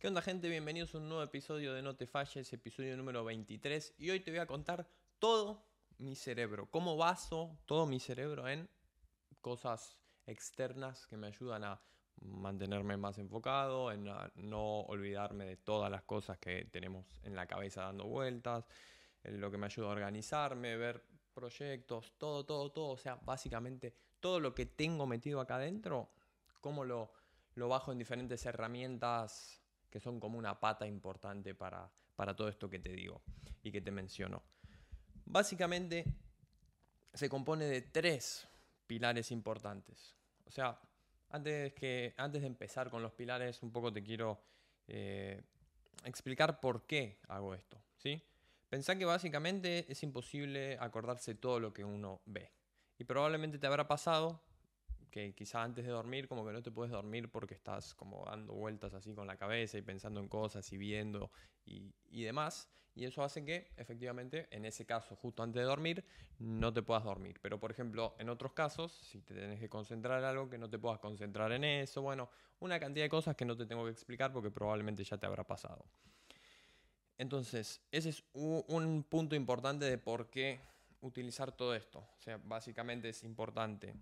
¿Qué onda gente? Bienvenidos a un nuevo episodio de No te falles, episodio número 23. Y hoy te voy a contar todo mi cerebro, cómo baso todo mi cerebro en cosas externas que me ayudan a mantenerme más enfocado, en no olvidarme de todas las cosas que tenemos en la cabeza dando vueltas, en lo que me ayuda a organizarme, ver proyectos, todo, todo, todo. O sea, básicamente todo lo que tengo metido acá adentro, cómo lo, lo bajo en diferentes herramientas que son como una pata importante para, para todo esto que te digo y que te menciono. Básicamente se compone de tres pilares importantes. O sea, antes, que, antes de empezar con los pilares, un poco te quiero eh, explicar por qué hago esto. ¿sí? Pensá que básicamente es imposible acordarse todo lo que uno ve. Y probablemente te habrá pasado que quizá antes de dormir como que no te puedes dormir porque estás como dando vueltas así con la cabeza y pensando en cosas y viendo y, y, demás. Y eso hace que efectivamente en ese caso, justo antes de dormir, no te puedas dormir. Pero por ejemplo, en otros casos, si te tenés que concentrar en algo, que no te puedas concentrar en eso. Bueno, una cantidad de cosas que no te tengo que explicar porque probablemente ya te habrá pasado. Entonces, ese es un punto importante de por qué utilizar todo esto. O sea, básicamente es importante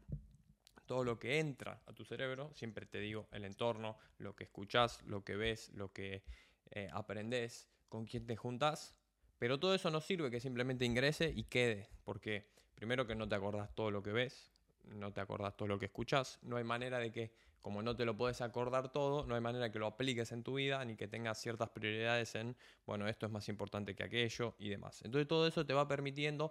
todo lo que entra a tu cerebro, siempre te digo el entorno, lo que escuchas, lo que ves, lo que eh, aprendes, con quién te juntas, pero todo eso no sirve que simplemente ingrese y quede, porque primero que no te acordás todo lo que ves, no te acordás todo lo que escuchas, no hay manera de que, como no te lo puedes acordar todo, no hay manera que lo apliques en tu vida ni que tengas ciertas prioridades en, bueno, esto es más importante que aquello y demás. Entonces todo eso te va permitiendo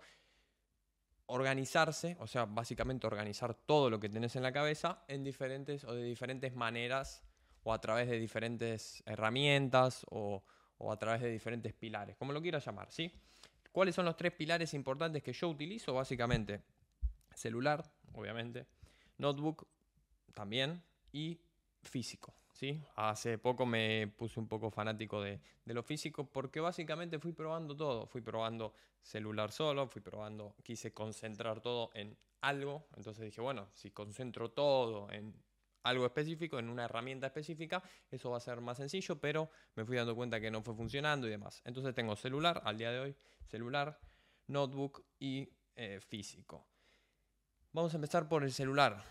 organizarse, o sea, básicamente organizar todo lo que tenés en la cabeza en diferentes o de diferentes maneras o a través de diferentes herramientas o, o a través de diferentes pilares, como lo quieras llamar, ¿sí? ¿Cuáles son los tres pilares importantes que yo utilizo? Básicamente, celular, obviamente, notebook también y físico. ¿Sí? Hace poco me puse un poco fanático de, lo físico porque básicamente fui probando todo. Fui probando celular solo, fui probando, quise concentrar todo en algo. Entonces dije, bueno, si concentro todo en algo específico, en una herramienta específica, eso va a ser más sencillo, pero me fui dando cuenta que no fue funcionando y demás. Entonces tengo celular, al día de hoy, celular, notebook y eh, físico. Vamos a empezar por el celular.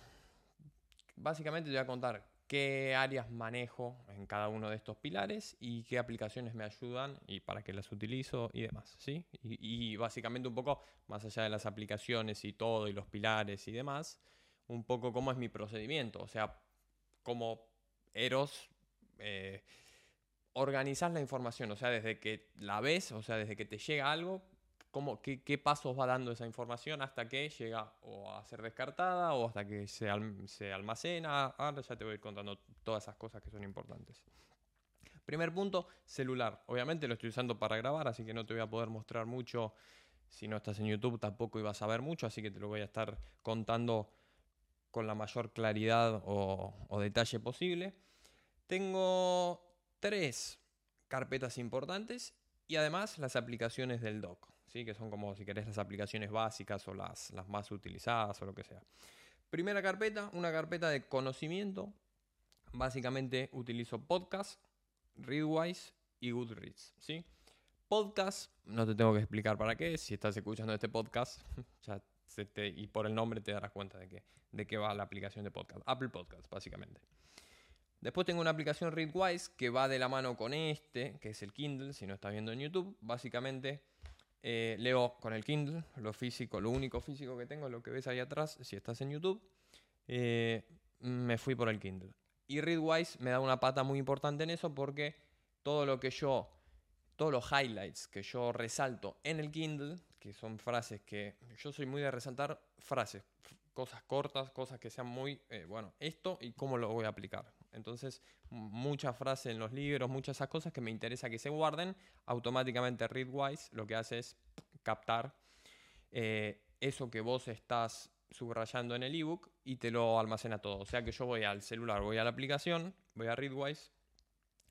Básicamente te voy a contar qué áreas manejo en cada uno de estos pilares y qué aplicaciones me ayudan y para qué las utilizo y demás, ¿sí? Y, básicamente un poco, más allá de las aplicaciones y todo, y los pilares y demás, un poco cómo es mi procedimiento, o sea, cómo Eros eh, organizas la información, o sea, desde que la ves, o sea, desde que te llega algo, qué, pasos va dando esa información hasta que llega o a ser descartada o hasta que se, se almacena. Ahora ya te voy a ir contando todas esas cosas que son importantes. Primer punto, celular. Obviamente lo estoy usando para grabar, así que no te voy a poder mostrar mucho. Si no estás en YouTube tampoco ibas a ver mucho, así que te lo voy a estar contando con la mayor claridad o detalle posible. Tengo tres carpetas importantes y además las aplicaciones del doc que son como si querés las aplicaciones básicas o las, las más utilizadas o lo que sea. Primera carpeta, una carpeta de conocimiento. Básicamente utilizo podcast, Readwise y Goodreads. ¿sí? Podcast, no te tengo que explicar para qué. Si estás escuchando este podcast, ya y por el nombre te darás cuenta de, que, de qué va la aplicación de podcast. Apple Podcast, básicamente. Después tengo una aplicación Readwise que va de la mano con este, que es el Kindle, si no estás viendo en YouTube. Básicamente eh, leo con el Kindle, lo físico, lo único físico que tengo, lo que ves ahí atrás, si estás en YouTube, eh, me fui por el Kindle. Y Readwise me da una pata muy importante en eso porque todo lo que yo, todos los highlights que yo resalto en el Kindle, que son frases que yo soy muy de resaltar frases, cosas cortas, cosas que sean muy, eh, bueno, esto y cómo lo voy a aplicar. Entonces, muchas frases en los libros, muchas esas cosas que me interesa que se guarden, automáticamente Readwise lo que hace es captar eh, eso que vos estás subrayando en el ebook y te lo almacena todo. O sea que yo voy al celular, voy a la aplicación, voy a Readwise,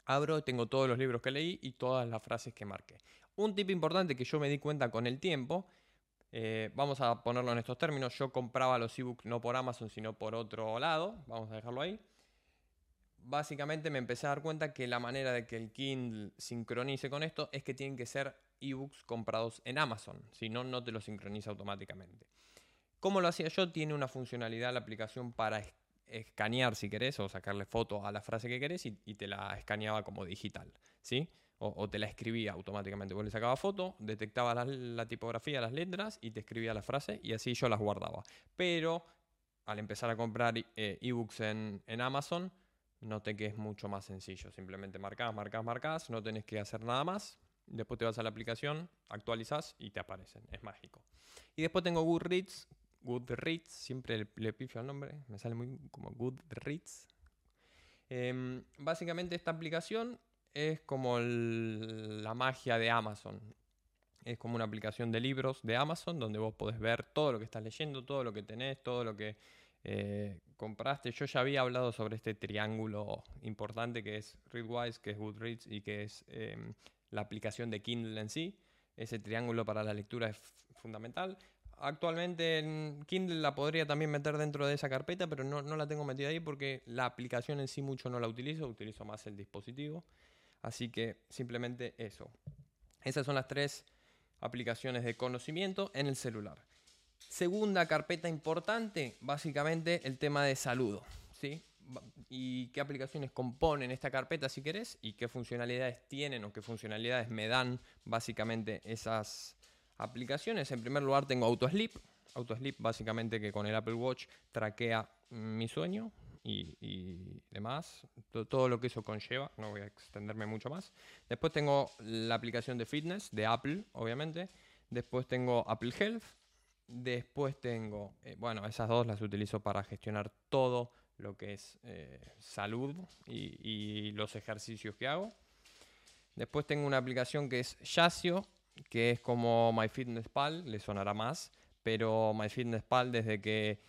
abro, tengo todos los libros que leí y todas las frases que marqué. Un tip importante que yo me di cuenta con el tiempo, eh, vamos a ponerlo en estos términos, yo compraba los ebooks no por Amazon sino por otro lado, vamos a dejarlo ahí básicamente me empecé a dar cuenta que la manera de que el Kindle sincronice con esto es que tienen que ser ebooks comprados en Amazon, si no, no te lo sincroniza automáticamente. ¿Cómo lo hacía yo? Tiene una funcionalidad la aplicación para escanear si querés o sacarle foto a la frase que querés y, te la escaneaba como digital, ¿sí? O, te la escribía automáticamente. Vos le sacabas foto, detectaba la, tipografía, las letras y te escribía la frase y así yo las guardaba. Pero al empezar a comprar eh, ebooks en, en Amazon, noté que es mucho más sencillo. Simplemente marcas, marcas, marcas, no tenés que hacer nada más. Después te vas a la aplicación, actualizas y te aparecen. Es mágico. Y después tengo Goodreads. Goodreads, siempre le, pifio el nombre, me sale muy como Goodreads. Em, básicamente esta aplicación es como la magia de Amazon. Es como una aplicación de libros de Amazon donde vos podés ver todo lo que estás leyendo, todo lo que tenés, todo lo que eh, compraste. Yo ya había hablado sobre este triángulo importante que es Readwise, que es Goodreads y que es em, la aplicación de Kindle en sí. Ese triángulo para la lectura es fundamental. Actualmente en Kindle la podría también meter dentro de esa carpeta, pero no, no, la tengo metida ahí porque la aplicación en sí mucho no la utilizo, utilizo más el dispositivo. Así que simplemente eso. Esas son las tres aplicaciones de conocimiento en el celular. Segunda carpeta importante, básicamente el tema de saludo. ¿sí? Y qué aplicaciones componen esta carpeta si querés y qué funcionalidades tienen o qué funcionalidades me dan básicamente esas aplicaciones. En primer lugar tengo AutoSleep. AutoSleep básicamente que con el Apple Watch traquea mi sueño y, demás. Todo, todo, lo que eso conlleva. No voy a extenderme mucho más. Después tengo la aplicación de fitness de Apple, obviamente. Después tengo Apple Health Después tengo, eh, bueno, esas dos las utilizo para gestionar todo lo que es eh, salud y, los ejercicios que hago. Después tengo una aplicación que es Yasio, que es como MyFitnessPal, le sonará más, pero MyFitnessPal desde que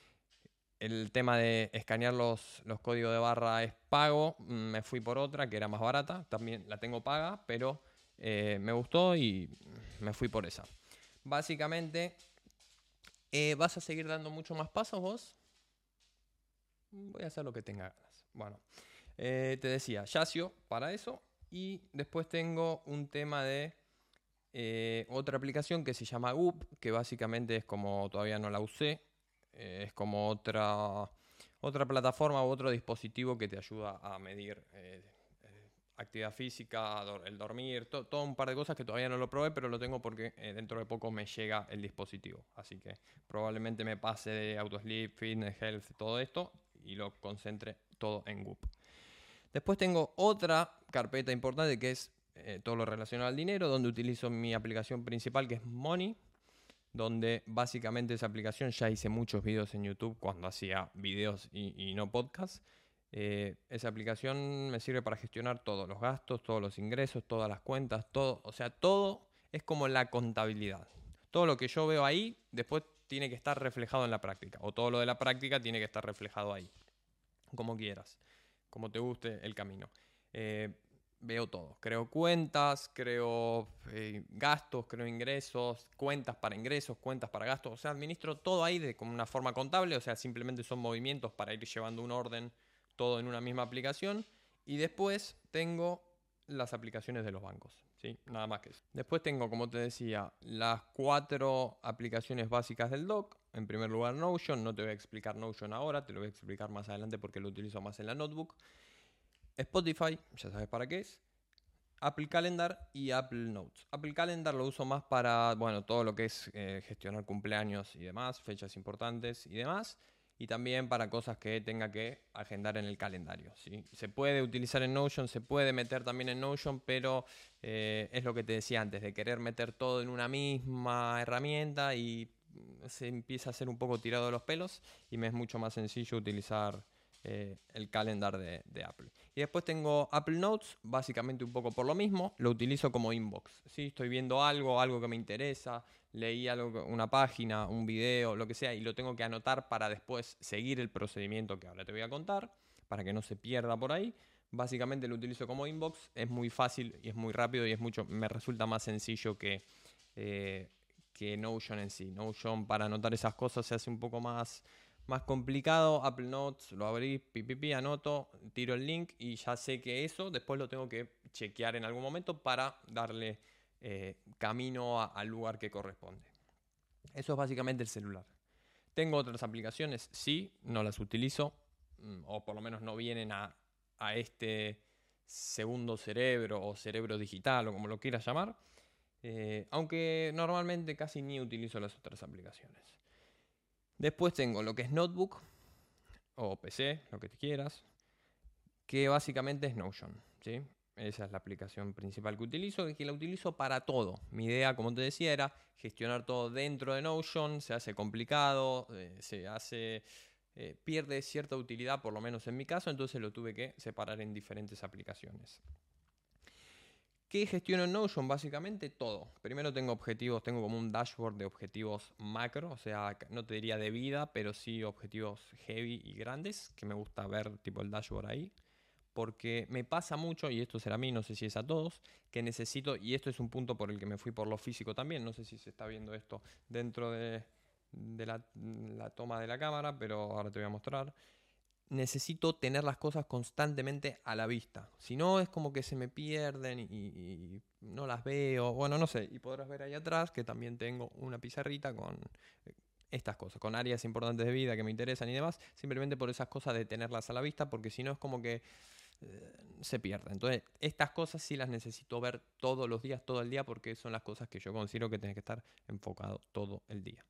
el tema de escanear los, los códigos de barra es pago, mm, me fui por otra que era más barata, también la tengo paga, pero eh, me gustó y me fui por esa. Básicamente eh, ¿Vas a seguir dando mucho más pasos vos? Voy a hacer lo que tenga ganas. Bueno, eh, te decía, Yasio para eso. Y después tengo un tema de eh, otra aplicación que se llama Goop, que básicamente es como todavía no la usé. es como otra, otra plataforma u otro dispositivo que te ayuda a medir actividad física, el dormir, todo un par de cosas que todavía no lo probé, pero lo tengo porque eh, dentro de poco me llega el dispositivo. Así que probablemente me pase de Autosleep, Fitness, Health, todo esto y lo concentre todo en Whoop. Después tengo otra carpeta importante que es eh, todo lo relacionado al dinero, donde utilizo mi aplicación principal que es Money, donde básicamente esa aplicación ya hice muchos videos en YouTube cuando hacía videos y, y no podcasts. Eh, esa aplicación me sirve para gestionar todos los gastos, todos los ingresos, todas las cuentas, todo. O sea, todo es como la contabilidad. Todo lo que yo veo ahí, después tiene que estar reflejado en la práctica. O todo lo de la práctica tiene que estar reflejado ahí. Como quieras. Como te guste el camino. Eh, veo todo. Creo cuentas, creo eh, gastos, creo ingresos, cuentas para ingresos, cuentas para gastos. O sea, administro todo ahí de como una forma contable. O sea, simplemente son movimientos para ir llevando un orden todo en una misma aplicación. Y después tengo las aplicaciones de los bancos. ¿sí? Nada más que eso. Después tengo, como te decía, las cuatro aplicaciones básicas del doc. En primer lugar, Notion. No te voy a explicar Notion ahora, te lo voy a explicar más adelante porque lo utilizo más en la notebook. Spotify, ya sabes para qué es. Apple Calendar y Apple Notes. Apple Calendar lo uso más para, bueno, todo lo que es eh, gestionar cumpleaños y demás, fechas importantes y demás y también para cosas que tenga que agendar en el calendario. ¿sí? Se puede utilizar en Notion, se puede meter también en Notion, pero eh, es lo que te decía antes, de querer meter todo en una misma herramienta y se empieza a ser un poco tirado de los pelos y me es mucho más sencillo utilizar eh, el calendar de, Apple. Y después tengo Apple Notes, básicamente un poco por lo mismo, lo utilizo como inbox. ¿sí? Estoy viendo algo, algo que me interesa, leí algo, una página, un video, lo que sea, y lo tengo que anotar para después seguir el procedimiento que ahora te voy a contar, para que no se pierda por ahí. Básicamente lo utilizo como inbox, es muy fácil y es muy rápido y es mucho, me resulta más sencillo que, eh, que Notion en sí. Notion para anotar esas cosas se hace un poco más más complicado, Apple Notes, lo abrí, pipipi, anoto, tiro el link y ya sé que eso después lo tengo que chequear en algún momento para darle eh, camino al lugar que corresponde. Eso es básicamente el celular. Tengo otras aplicaciones, sí, no las utilizo, mm, o por lo menos no vienen a, este segundo cerebro o cerebro digital o como lo quieras llamar, eh, aunque normalmente casi ni utilizo las otras aplicaciones. Después tengo lo que es Notebook o PC, lo que te quieras, que básicamente es Notion. ¿sí? Esa es la aplicación principal que utilizo y que la utilizo para todo. Mi idea, como te decía, era gestionar todo dentro de Notion. Se hace complicado, eh, se hace... Eh, pierde cierta utilidad, por lo menos en mi caso, entonces lo tuve que separar en diferentes aplicaciones. ¿Qué gestiono en Notion? Básicamente todo. Primero tengo objetivos, tengo como un dashboard de objetivos macro, o sea, no te diría de vida, pero sí objetivos heavy y grandes, que me gusta ver tipo el dashboard ahí porque me pasa mucho, y esto será a mí, no sé si es a todos, que necesito, y esto es un punto por el que me fui por lo físico también, no sé si se está viendo esto dentro de, la, toma de la cámara, pero ahora te voy a mostrar. Necesito tener las cosas constantemente a la vista. Si no, es como que se me pierden y, no las veo. Bueno, no sé. Y podrás ver ahí atrás que también tengo una pizarrita con eh, estas cosas, con áreas importantes de vida que me interesan y demás. Simplemente por esas cosas de tenerlas a la vista, porque si no es como que se pierde. Entonces, estas cosas sí las necesito ver todos los días, todo el día, porque son las cosas que yo considero que tienes que estar enfocado todo el día.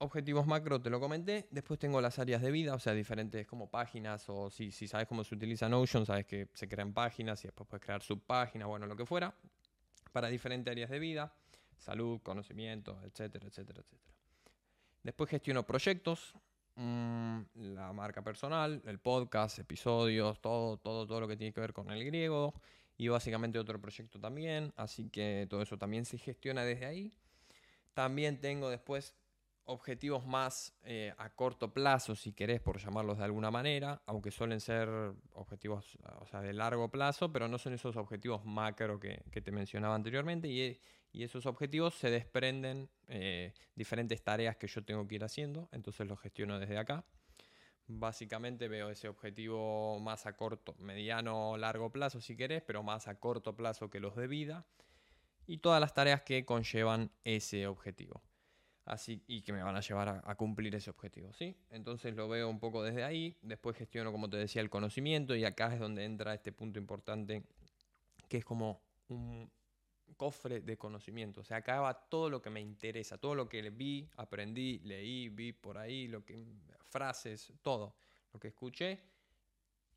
Objetivos macro te lo comenté. Después tengo las áreas de vida, o sea, diferentes como páginas, o si, si sabes cómo se utiliza Notion, sabes que se crean páginas y después puedes crear subpáginas, bueno, lo que fuera, para diferentes áreas de vida, salud, conocimiento, etcétera, etcétera, etcétera. Después gestiono proyectos, Mm, la marca personal, el podcast, episodios, todo, todo, todo lo que tiene que ver con el griego y básicamente otro proyecto también, así que todo eso también se gestiona desde ahí. También tengo después objetivos más eh, a corto plazo, si querés, por llamarlos de alguna manera, aunque suelen ser objetivos o de largo plazo, pero no son esos objetivos macro que, te mencionaba anteriormente. Y, esos objetivos se desprenden eh, diferentes tareas que yo tengo que ir haciendo, entonces los gestiono desde acá. Básicamente veo ese objetivo más a corto, mediano, largo plazo si querés, pero más a corto plazo que los de vida y todas las tareas que conllevan ese objetivo. Así, y que me van a llevar a, a, cumplir ese objetivo, ¿sí? Entonces lo veo un poco desde ahí, después gestiono, como te decía, el conocimiento y acá es donde entra este punto importante, que es como un, cofre de conocimiento. O sea, acá va todo lo que me interesa, todo lo que vi, aprendí, leí, vi por ahí, lo que frases, todo lo que escuché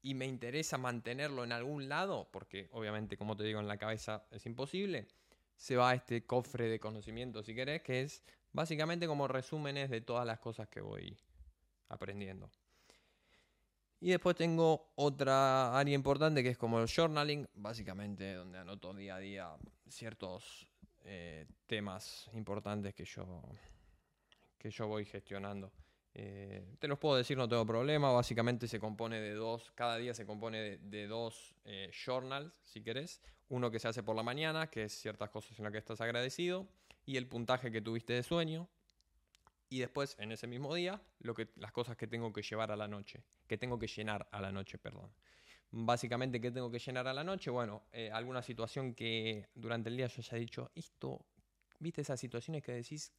y me interesa mantenerlo en algún lado, porque obviamente, como te digo, en la cabeza es imposible, se va a este cofre de conocimiento, si querés, que es básicamente como resúmenes de todas las cosas que voy aprendiendo. Y después tengo otra área importante que es como el journaling, básicamente donde anoto día a día ciertos eh, temas importantes que yo, que yo voy gestionando. Eh, te los puedo decir, no tengo problema. Básicamente se compone de dos, cada día se compone de, dos eh, journals, si querés. Uno que se hace por la mañana, que es ciertas cosas en las que estás agradecido, y el puntaje que tuviste de sueño, y después en ese mismo día lo que, las cosas que tengo que llevar a la noche, que tengo que llenar a la noche, perdón. Básicamente, ¿qué tengo que llenar a la noche? Bueno, eh, alguna situación que durante el día yo haya dicho, esto, ¿viste esas situaciones que decís,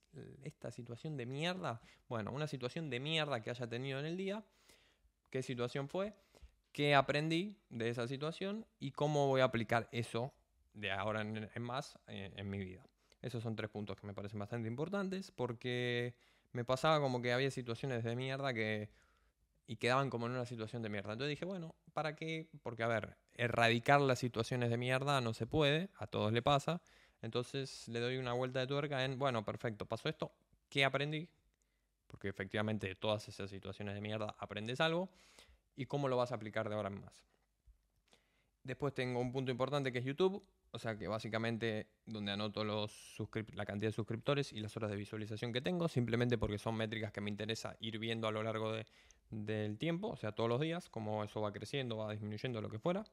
esta situación de mierda? Bueno, una situación de mierda que haya tenido en el día, ¿qué situación fue? ¿Qué aprendí de esa situación? ¿Y cómo voy a aplicar eso de ahora en, más eh, en mi vida? Esos son tres puntos que me parecen bastante importantes porque me pasaba como que había situaciones de mierda que y quedaban como en una situación de mierda. Entonces dije, bueno, ¿para qué? Porque, a ver, erradicar las situaciones de mierda no se puede, a todos le pasa. Entonces le doy una vuelta de tuerca en, bueno, perfecto, pasó esto, ¿qué aprendí? Porque efectivamente de todas esas situaciones de mierda aprendes algo. ¿Y cómo lo vas a aplicar de ahora en más? Después tengo un punto importante que es YouTube. O sea que básicamente donde anoto los la cantidad de suscriptores y las horas de visualización que tengo, simplemente porque son métricas que me interesa ir viendo a lo largo del tiempo, o sea, todos los días, cómo eso va creciendo, va disminuyendo, lo que fuera.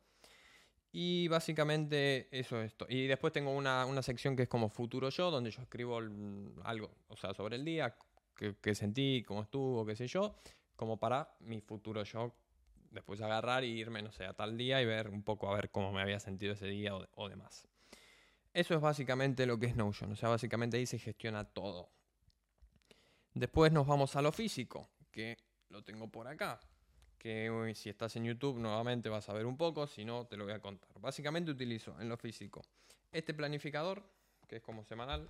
Y básicamente eso es esto. Y después tengo una, una, sección que es como Futuro Yo, donde yo escribo algo, o sea, sobre el día, qué, sentí, cómo estuvo, qué sé yo, como para mi futuro yo después agarrar y irme, no sé, a tal día y ver un poco a ver cómo me había sentido ese día o, demás. Eso es básicamente lo que es Notion, o sea, básicamente ahí se gestiona todo. Después nos vamos a lo físico, que lo tengo por acá que si estás en YouTube nuevamente vas a ver un poco, si no te lo voy a contar. Básicamente utilizo en lo físico este planificador, que es como semanal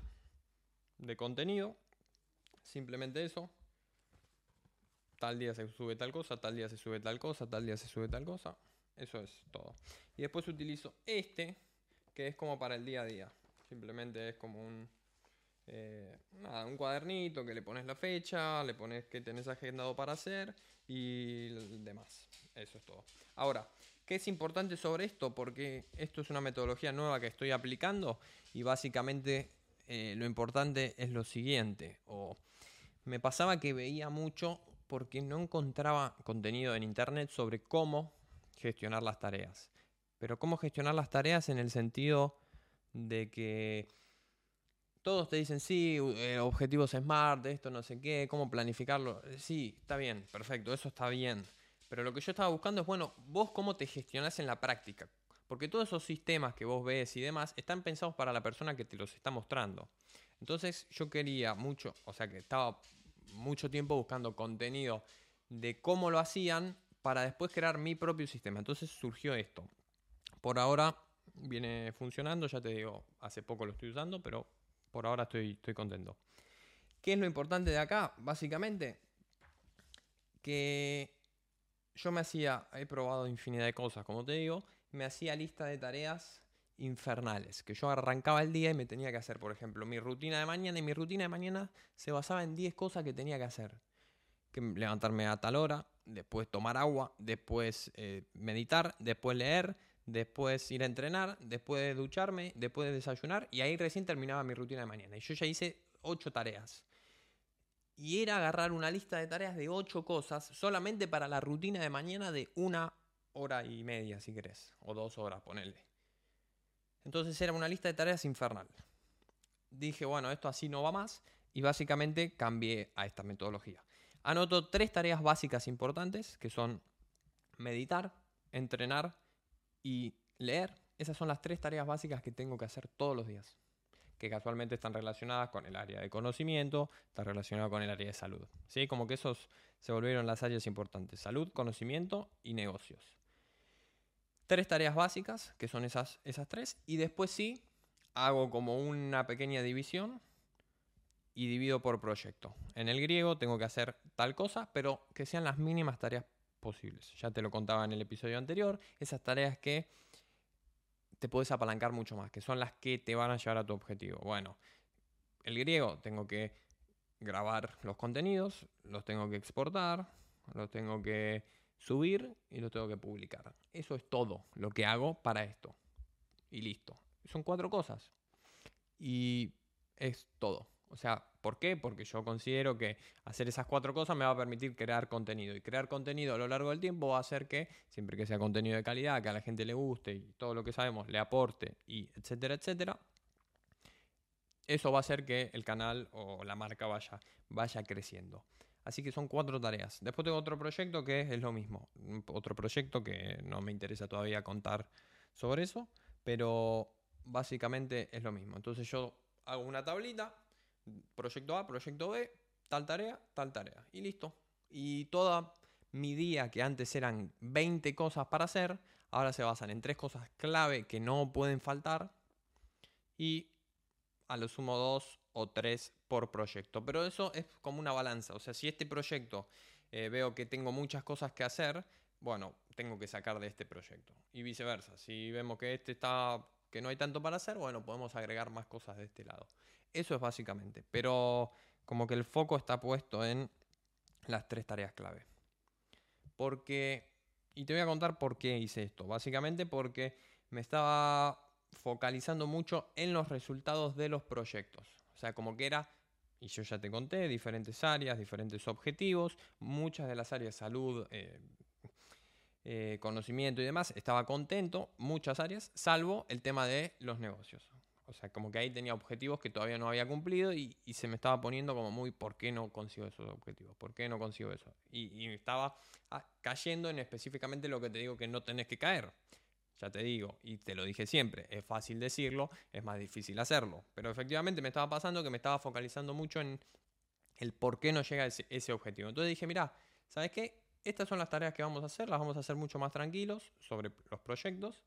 de contenido, simplemente eso. Tal día se sube tal cosa, tal día se sube tal cosa, tal día se sube tal cosa. Eso es todo. Y después utilizo este, que es como para el día a día. Simplemente es como un, eh, nada, un cuadernito que le pones la fecha, le pones que tenés agendado para hacer y demás. Eso es todo. Ahora, ¿qué es importante sobre esto? Porque esto es una metodología nueva que estoy aplicando y básicamente eh, lo importante es lo siguiente. O me pasaba que veía mucho porque no encontraba contenido en internet sobre cómo gestionar las tareas. Pero cómo gestionar las tareas en el sentido de que todos te dicen, sí, eh, objetivos smart, esto no sé qué, cómo planificarlo. Eh, sí, está bien, perfecto, eso está bien. Pero lo que yo estaba buscando es, bueno, vos cómo te gestionás en la práctica. Porque todos esos sistemas que vos ves y demás están pensados para la persona que te los está mostrando. Entonces yo quería mucho, o sea que estaba mucho tiempo buscando contenido de cómo lo hacían para después crear mi propio sistema. Entonces surgió esto. Por ahora viene funcionando, ya te digo, hace poco lo estoy usando, pero por ahora estoy, estoy contento. ¿Qué es lo importante de acá? Básicamente, que yo me hacía, he probado infinidad de cosas, como te digo, me hacía lista de tareas infernales, que yo arrancaba el día y me tenía que hacer, por ejemplo, mi rutina de mañana y mi rutina de mañana se basaba en 10 cosas que tenía que hacer. Que levantarme a tal hora, después tomar agua, después eh, meditar, después leer, después ir a entrenar, después de ducharme, después de desayunar y ahí recién terminaba mi rutina de mañana. Y yo ya hice ocho tareas. Y era agarrar una lista de tareas de ocho cosas solamente para la rutina de mañana de una hora y media, si querés, o dos horas, ponele. Entonces era una lista de tareas infernal. Dije, bueno, esto así no va más y básicamente cambié a esta metodología. Anoto tres tareas básicas importantes que son meditar, entrenar y leer. Esas son las tres tareas básicas que tengo que hacer todos los días, que casualmente están relacionadas con el área de conocimiento, están relacionadas con el área de salud. ¿sí? Como que esos se volvieron las áreas importantes, salud, conocimiento y negocios. Tres tareas básicas, que son esas, esas tres, y después sí, hago como una pequeña división y divido por proyecto. En el griego tengo que hacer tal cosa, pero que sean las mínimas tareas posibles. Ya te lo contaba en el episodio anterior, esas tareas que te puedes apalancar mucho más, que son las que te van a llevar a tu objetivo. Bueno, el griego tengo que grabar los contenidos, los tengo que exportar, los tengo que subir y los tengo que publicar. Eso es todo lo que hago para esto. Y listo. Son cuatro cosas. Y es todo. O sea, ¿por qué? Porque yo considero que hacer esas cuatro cosas me va a permitir crear contenido. Y crear contenido a lo largo del tiempo va a hacer que, siempre que sea contenido de calidad, que a la gente le guste y todo lo que sabemos le aporte, y etcétera, etcétera, eso va a hacer que el canal o la marca vaya, vaya creciendo. Así que son cuatro tareas. Después tengo otro proyecto que es lo mismo. Otro proyecto que no me interesa todavía contar sobre eso, pero básicamente es lo mismo. Entonces yo hago una tablita proyecto A, proyecto B, tal tarea, tal tarea. Y listo. Y toda mi día, que antes eran 20 cosas para hacer, ahora se basan en tres cosas clave que no pueden faltar. Y a lo sumo dos o tres por proyecto. Pero eso es como una balanza. O sea, si este proyecto eh, veo que tengo muchas cosas que hacer, bueno, tengo que sacar de este proyecto. Y viceversa. Si vemos que este está que no hay tanto para hacer, bueno, podemos agregar más cosas de este lado. Eso es básicamente. Pero como que el foco está puesto en las tres tareas clave. Porque, y te voy a contar por qué hice esto. Básicamente porque me estaba focalizando mucho en los resultados de los proyectos. O sea, como que era, y yo ya te conté, diferentes áreas, diferentes objetivos, muchas de las áreas, salud, eh, eh, conocimiento y demás, estaba contento, muchas áreas, salvo el tema de los negocios. O sea, como que ahí tenía objetivos que todavía no había cumplido y, se me estaba poniendo como muy, ¿por qué no consigo esos objetivos? ¿Por qué no consigo eso? Y, estaba ah, cayendo en específicamente lo que te digo que no tenés que caer. Ya te digo, y te lo dije siempre, es fácil decirlo, es más difícil hacerlo. Pero efectivamente me estaba pasando que me estaba focalizando mucho en el por qué no llega ese, ese objetivo. Entonces dije, mira, ¿sabes qué? Estas son las tareas que vamos a hacer, las vamos a hacer mucho más tranquilos sobre los proyectos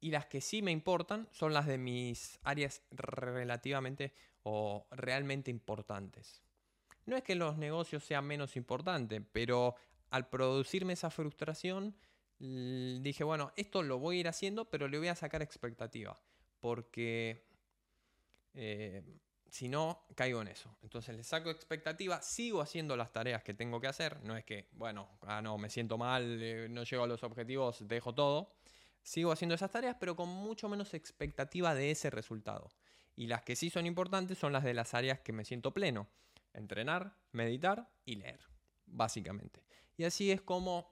y las que sí me importan son las de mis áreas relativamente o realmente importantes. No es que los negocios sean menos importantes, pero al producirme esa frustración, dije, bueno, esto lo voy a ir haciendo, pero le voy a sacar expectativa, porque eh, si no, caigo en eso. Entonces le saco expectativa, sigo haciendo las tareas que tengo que hacer, no es que, bueno, ah, no, me siento mal, eh, no llego a los objetivos, dejo todo sigo haciendo esas tareas, pero con mucho menos expectativa de ese resultado. Y las que sí son importantes son las de las áreas que me siento pleno. Entrenar, meditar y leer, básicamente. Y así es como,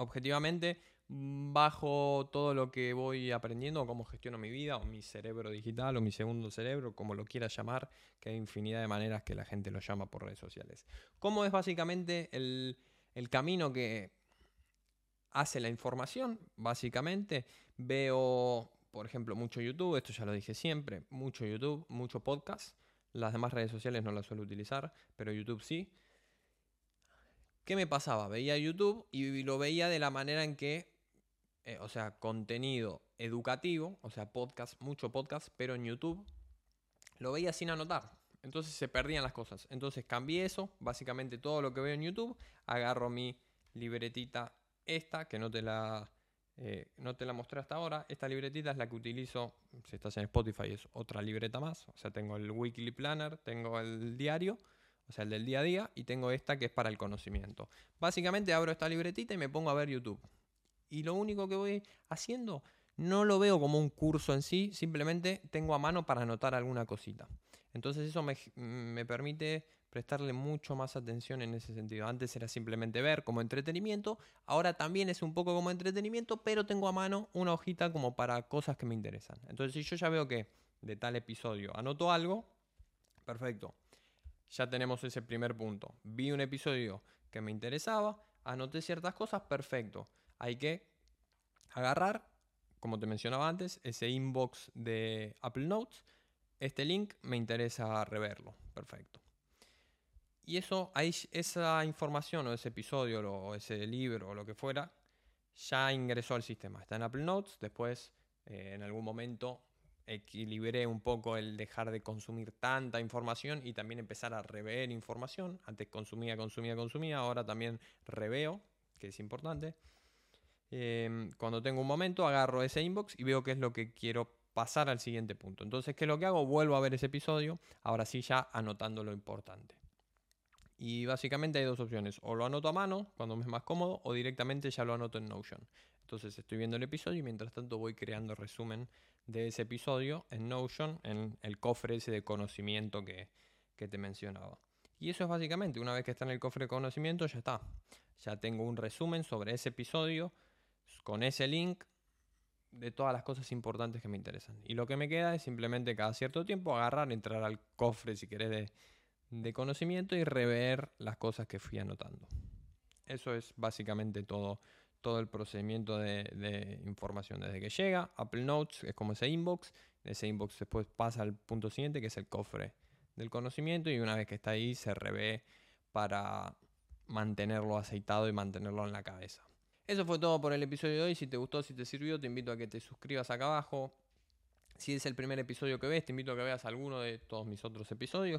objetivamente, bajo todo lo que voy aprendiendo, cómo gestiono mi vida, o mi cerebro digital, o mi segundo cerebro, como lo quieras llamar, que hay infinidad de maneras que la gente lo llama por redes sociales. ¿Cómo es básicamente el, el camino que hace la información, básicamente. Veo, por ejemplo, mucho YouTube, esto ya lo dije siempre, mucho YouTube, mucho podcast. Las demás redes sociales no las suelo utilizar, pero YouTube sí. ¿Qué me pasaba? Veía YouTube y lo veía de la manera en que, eh, o sea, contenido educativo, o sea, podcast, mucho podcast, pero en YouTube lo veía sin anotar. Entonces se perdían las cosas. Entonces cambié eso, básicamente todo lo que veo en YouTube, agarro mi libretita esta, que no te la, eh, no te la mostré hasta ahora, esta libretita es la que utilizo, si estás en Spotify es otra libreta más, o sea, tengo el Weekly Planner, tengo el diario, o sea, el del día a día, y tengo esta que es para el conocimiento. Básicamente abro esta libretita y me pongo a ver YouTube. Y lo único que voy haciendo, no lo veo como un curso en sí, simplemente tengo a mano para anotar alguna cosita. Entonces eso me, me permite prestarle mucho más atención en ese sentido. Antes era simplemente ver como entretenimiento, ahora también es un poco como entretenimiento, pero tengo a mano una hojita como para cosas que me interesan. Entonces si yo ya veo que de tal episodio anoto algo, perfecto. Ya tenemos ese primer punto. Vi un episodio que me interesaba, anoté ciertas cosas, perfecto. Hay que agarrar, como te mencionaba antes, ese inbox de Apple Notes. Este link me interesa reverlo. Perfecto. Y eso, ahí, esa información o ese episodio o ese libro o lo que fuera, ya ingresó al sistema. Está en Apple Notes. Después, eh, en algún momento, equilibré un poco el dejar de consumir tanta información y también empezar a rever información. Antes consumía, consumía, consumía. Ahora también reveo, que es importante. Em, cuando tengo un momento, agarro ese inbox y veo qué es lo que quiero pasar al siguiente punto. Entonces, ¿qué es lo que hago? Vuelvo a ver ese episodio, ahora sí ya anotando lo importante. Y básicamente hay dos opciones, o lo anoto a mano cuando me es más cómodo, o directamente ya lo anoto en Notion. Entonces estoy viendo el episodio y mientras tanto voy creando resumen de ese episodio en Notion, en el cofre ese de conocimiento que, que te mencionaba. Y eso es básicamente, una vez que está en el cofre de conocimiento, ya está. Ya tengo un resumen sobre ese episodio con ese link de todas las cosas importantes que me interesan. Y lo que me queda es simplemente cada cierto tiempo agarrar, entrar al cofre, si querés, de, de conocimiento y rever las cosas que fui anotando. Eso es básicamente todo, todo el procedimiento de, información. Desde que llega, Apple Notes es como ese inbox, ese inbox después pasa al punto siguiente que es el cofre del conocimiento y una vez que está ahí se revé para mantenerlo aceitado y mantenerlo en la cabeza. Eso fue todo por el episodio de hoy. Si te gustó, si te sirvió, te invito a que te suscribas acá abajo. Si es el primer episodio que ves, te invito a que veas alguno de todos mis otros episodios